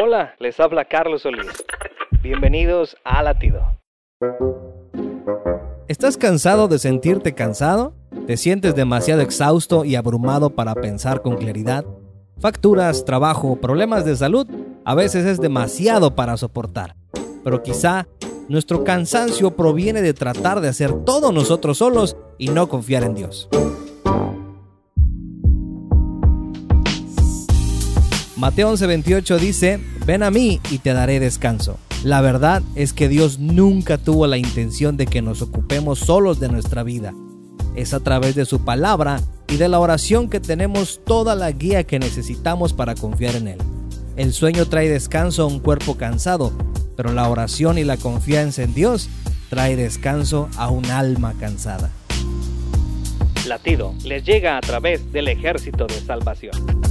Hola, les habla Carlos Solís. Bienvenidos a Latido. ¿Estás cansado de sentirte cansado? ¿Te sientes demasiado exhausto y abrumado para pensar con claridad? Facturas, trabajo, problemas de salud, a veces es demasiado para soportar. Pero quizá nuestro cansancio proviene de tratar de hacer todo nosotros solos y no confiar en Dios. Mateo 11:28 dice, ven a mí y te daré descanso. La verdad es que Dios nunca tuvo la intención de que nos ocupemos solos de nuestra vida. Es a través de su palabra y de la oración que tenemos toda la guía que necesitamos para confiar en Él. El sueño trae descanso a un cuerpo cansado, pero la oración y la confianza en Dios trae descanso a un alma cansada. Latido les llega a través del ejército de salvación.